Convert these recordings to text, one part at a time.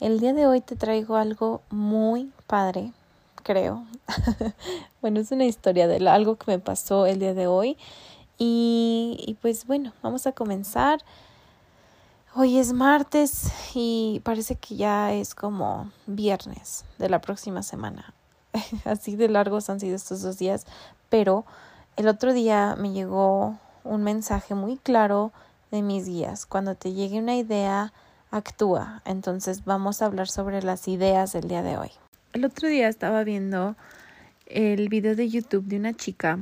El día de hoy te traigo algo muy padre, creo. bueno, es una historia de algo que me pasó el día de hoy. Y, pues bueno, vamos a comenzar. Hoy es martes y parece que ya es como viernes de la próxima semana. Así de largos han sido estos dos días, pero el otro día me llegó un mensaje muy claro de mis guías. Cuando te llegue una idea, actúa. Entonces vamos a hablar sobre las ideas del día de hoy. El otro día estaba viendo el video de YouTube de una chica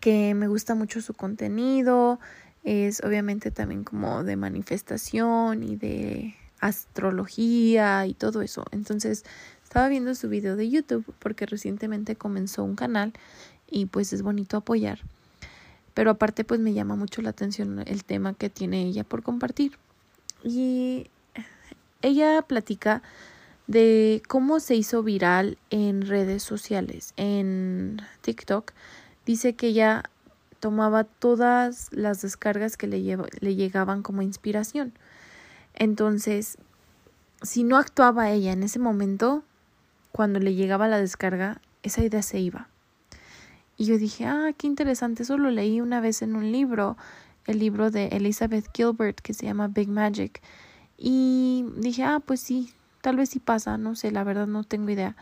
que me gusta mucho su contenido, es obviamente también como de manifestación y de astrología y todo eso. Entonces estaba viendo su video de YouTube porque recientemente comenzó un canal y pues es bonito apoyar. Pero aparte pues me llama mucho la atención el tema que tiene ella por compartir. Y ella platica de cómo se hizo viral en redes sociales, en TikTok. Dice que ella tomaba todas las descargas que le, le llegaban como inspiración. Entonces, si no actuaba ella en ese momento, cuando le llegaba la descarga, esa idea se iba. Y yo dije, ah, qué interesante, eso lo leí una vez en un libro el libro de Elizabeth Gilbert que se llama Big Magic. Y dije, ah, pues sí, tal vez sí pasa, no sé, la verdad no tengo idea.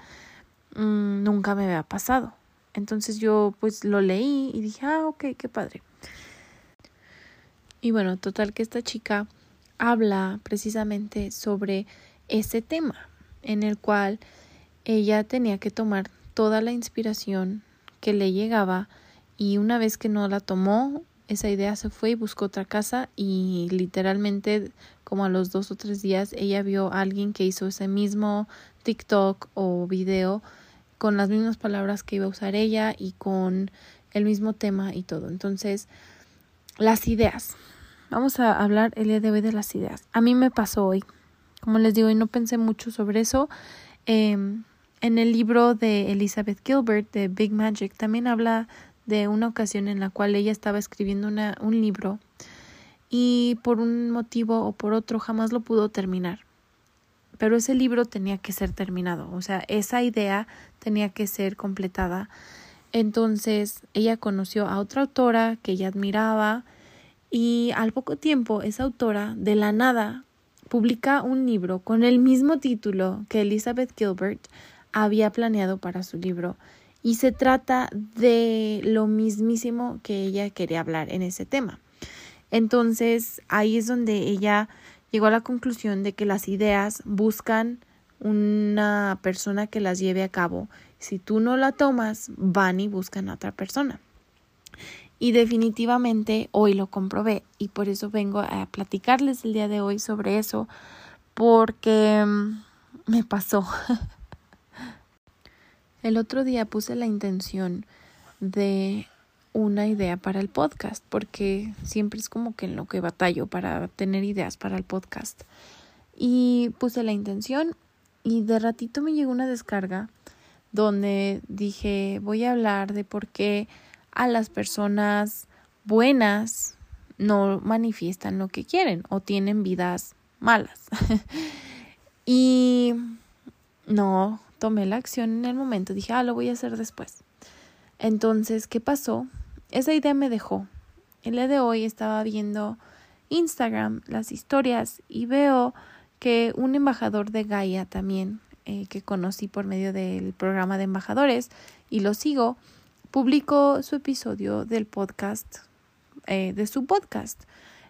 Mm, nunca me había pasado. Entonces yo pues lo leí y dije, ah, ok, qué padre. Y bueno, total que esta chica habla precisamente sobre ese tema en el cual ella tenía que tomar toda la inspiración que le llegaba y una vez que no la tomó, esa idea se fue y buscó otra casa y literalmente como a los dos o tres días ella vio a alguien que hizo ese mismo TikTok o video con las mismas palabras que iba a usar ella y con el mismo tema y todo. Entonces, las ideas. Vamos a hablar el día de hoy de las ideas. A mí me pasó hoy. Como les digo, y no pensé mucho sobre eso. Em, en el libro de Elizabeth Gilbert de Big Magic también habla de una ocasión en la cual ella estaba escribiendo una, un libro y por un motivo o por otro jamás lo pudo terminar. Pero ese libro tenía que ser terminado, o sea, esa idea tenía que ser completada. Entonces ella conoció a otra autora que ella admiraba y al poco tiempo esa autora de la nada publica un libro con el mismo título que Elizabeth Gilbert había planeado para su libro y se trata de lo mismísimo que ella quería hablar en ese tema. Entonces ahí es donde ella llegó a la conclusión de que las ideas buscan una persona que las lleve a cabo. Si tú no la tomas, van y buscan a otra persona. Y definitivamente hoy lo comprobé y por eso vengo a platicarles el día de hoy sobre eso porque mm, me pasó. El otro día puse la intención de una idea para el podcast, porque siempre es como que en lo que batallo para tener ideas para el podcast. Y puse la intención y de ratito me llegó una descarga donde dije voy a hablar de por qué a las personas buenas no manifiestan lo que quieren o tienen vidas malas. y no, tomé la acción en el momento, dije, ah, lo voy a hacer después. Entonces, ¿qué pasó? Esa idea me dejó. El día de hoy estaba viendo Instagram, las historias, y veo que un embajador de Gaia también eh, que conocí por medio del programa de embajadores y lo sigo, publicó su episodio del podcast, eh, de su podcast.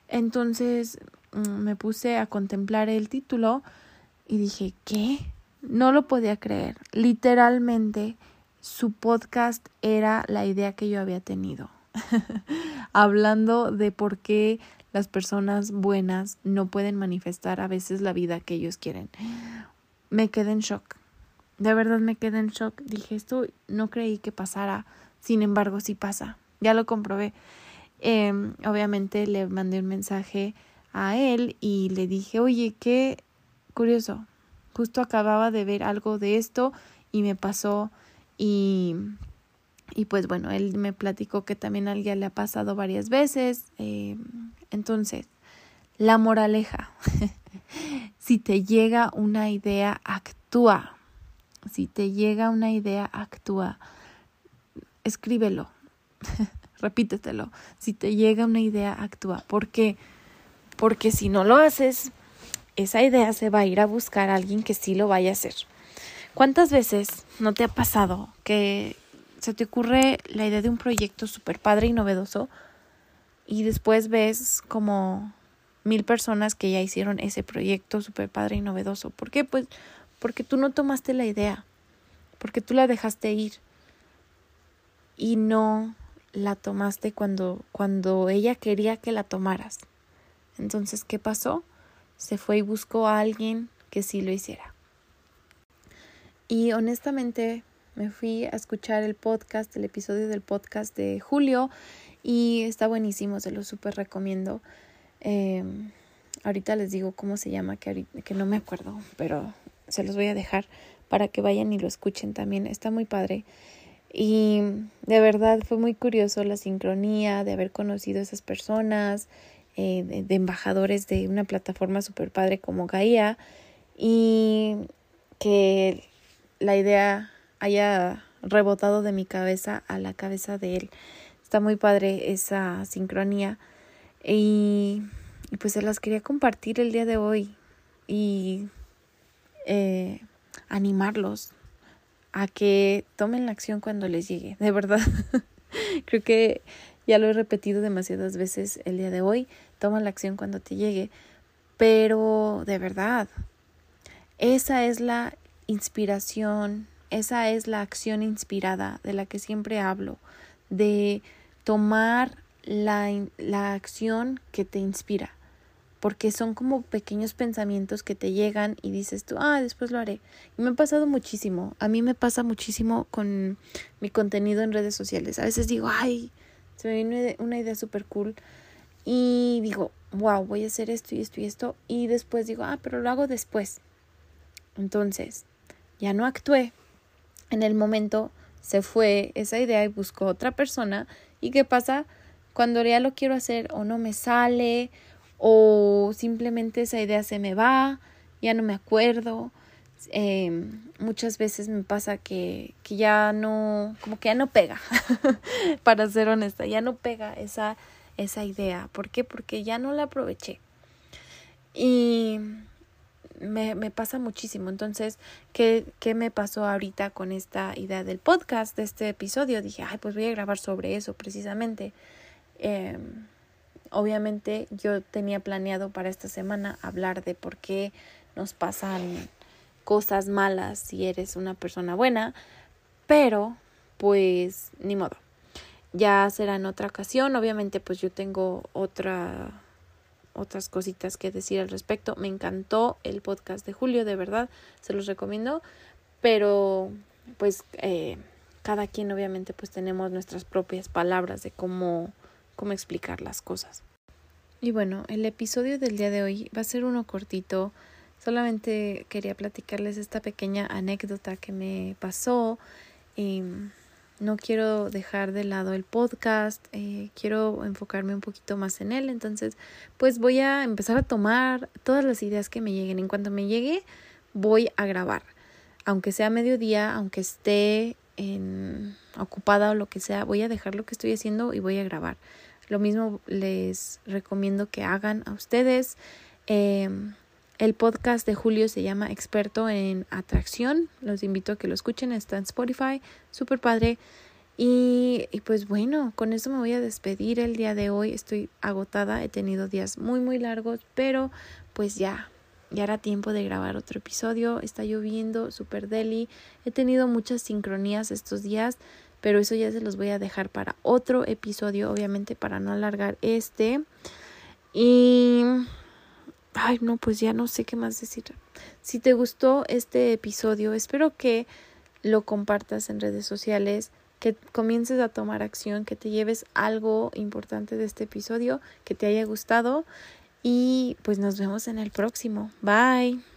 Entonces mm, me puse a contemplar el título y dije, ¿qué? No lo podía creer. Literalmente su podcast era la idea que yo había tenido. Hablando de por qué las personas buenas no pueden manifestar a veces la vida que ellos quieren. Me quedé en shock. De verdad me quedé en shock. Dije, esto no creí que pasara. Sin embargo, sí pasa. Ya lo comprobé. Em, obviamente le mandé un mensaje a él y le dije, oye, qué curioso. Justo acababa de ver algo de esto y me pasó y, y pues bueno, él me platicó que también a alguien le ha pasado varias veces. Eh, entonces, la moraleja. si te llega una idea, actúa. Si te llega una idea, actúa. Escríbelo. Repítetelo. Si te llega una idea, actúa. ¿Por qué? Porque si no lo haces, esa idea se va a ir a buscar a alguien que sí lo vaya a hacer. ¿Cuántas veces no te ha pasado que se te ocurre la idea de un proyecto súper padre y novedoso y después ves como mil personas que ya hicieron ese proyecto súper padre y novedoso? ¿Por qué? Pues porque tú no tomaste la idea, porque tú la dejaste ir y no la tomaste cuando, cuando ella quería que la tomaras. Entonces, ¿qué pasó? Se fue y buscó a alguien que sí lo hiciera. Y honestamente me fui a escuchar el podcast, el episodio del podcast de Julio y está buenísimo, se lo súper recomiendo. Em, ahorita les digo cómo se llama, que, que no me acuerdo, pero se los voy a dejar para que vayan y lo escuchen también. Está muy padre. Y de verdad fue muy curioso la sincronía de haber conocido a esas personas, eh, de, embajadores de una plataforma súper padre como Gaia, y que la idea haya rebotado de mi cabeza a la cabeza de él. Está muy padre esa sincronía y, pues se las quería compartir el día de hoy y eh, animarlos a que tomen la acción cuando les llegue, de verdad. Creo que ya lo he repetido demasiadas veces el día de hoy, toma la acción cuando te llegue, pero de verdad, esa es la inspiración, esa es la acción inspirada de la que siempre hablo, de tomar la, la acción que te inspira, porque son como pequeños pensamientos que te llegan y dices tú, ah, después lo haré. Y me ha pasado muchísimo, a mí me pasa muchísimo con mi contenido en redes sociales. A veces digo, ay, se me viene una idea súper cool y digo, wow, voy a hacer esto y esto y esto y después digo, ah, pero lo hago después. Entonces, ya no actué. En el momento se fue esa idea y buscó otra persona. ¿Y qué pasa? Cuando ya lo quiero hacer o no me sale o simplemente esa idea se me va, ya no me acuerdo. Eh, muchas veces me pasa que, que ya no, como que ya no pega, para ser honesta, ya no pega esa, esa idea. ¿Por qué? Porque ya no la aproveché. Y me, me pasa muchísimo. Entonces, ¿qué, ¿qué me pasó ahorita con esta idea del podcast, de este episodio? Dije, ay, pues voy a grabar sobre eso precisamente. Eh, obviamente yo tenía planeado para esta semana hablar de por qué nos pasan cosas malas si eres una persona buena, pero pues ni modo. Ya será en otra ocasión, obviamente pues yo tengo otra otras cositas que decir al respecto. Me encantó el podcast de Julio, de verdad, se los recomiendo, pero pues eh, cada quien obviamente pues tenemos nuestras propias palabras de cómo, cómo explicar las cosas. Y bueno, el episodio del día de hoy va a ser uno cortito. Solamente quería platicarles esta pequeña anécdota que me pasó. Y no quiero dejar de lado el podcast, eh, quiero enfocarme un poquito más en él, entonces pues voy a empezar a tomar todas las ideas que me lleguen. En cuanto me llegue, voy a grabar, aunque sea mediodía, aunque esté en, ocupada o lo que sea, voy a dejar lo que estoy haciendo y voy a grabar. Lo mismo les recomiendo que hagan a ustedes. Eh, El podcast de Julio se llama Experto en Atracción. Los invito a que lo escuchen. Está en Spotify. Súper padre. Y, pues bueno, con eso me voy a despedir el día de hoy. Estoy agotada. He tenido días muy, muy largos. Pero pues ya, ya era tiempo de grabar otro episodio. Está lloviendo, súper deli. He tenido muchas sincronías estos días, pero eso ya se los voy a dejar para otro episodio, obviamente para no alargar este. Y... Ay, no, pues ya no sé qué más decir. Si te gustó este episodio, espero que lo compartas en redes sociales, que comiences a tomar acción, que te lleves algo importante de este episodio, que te haya gustado y pues nos vemos en el próximo. Bye.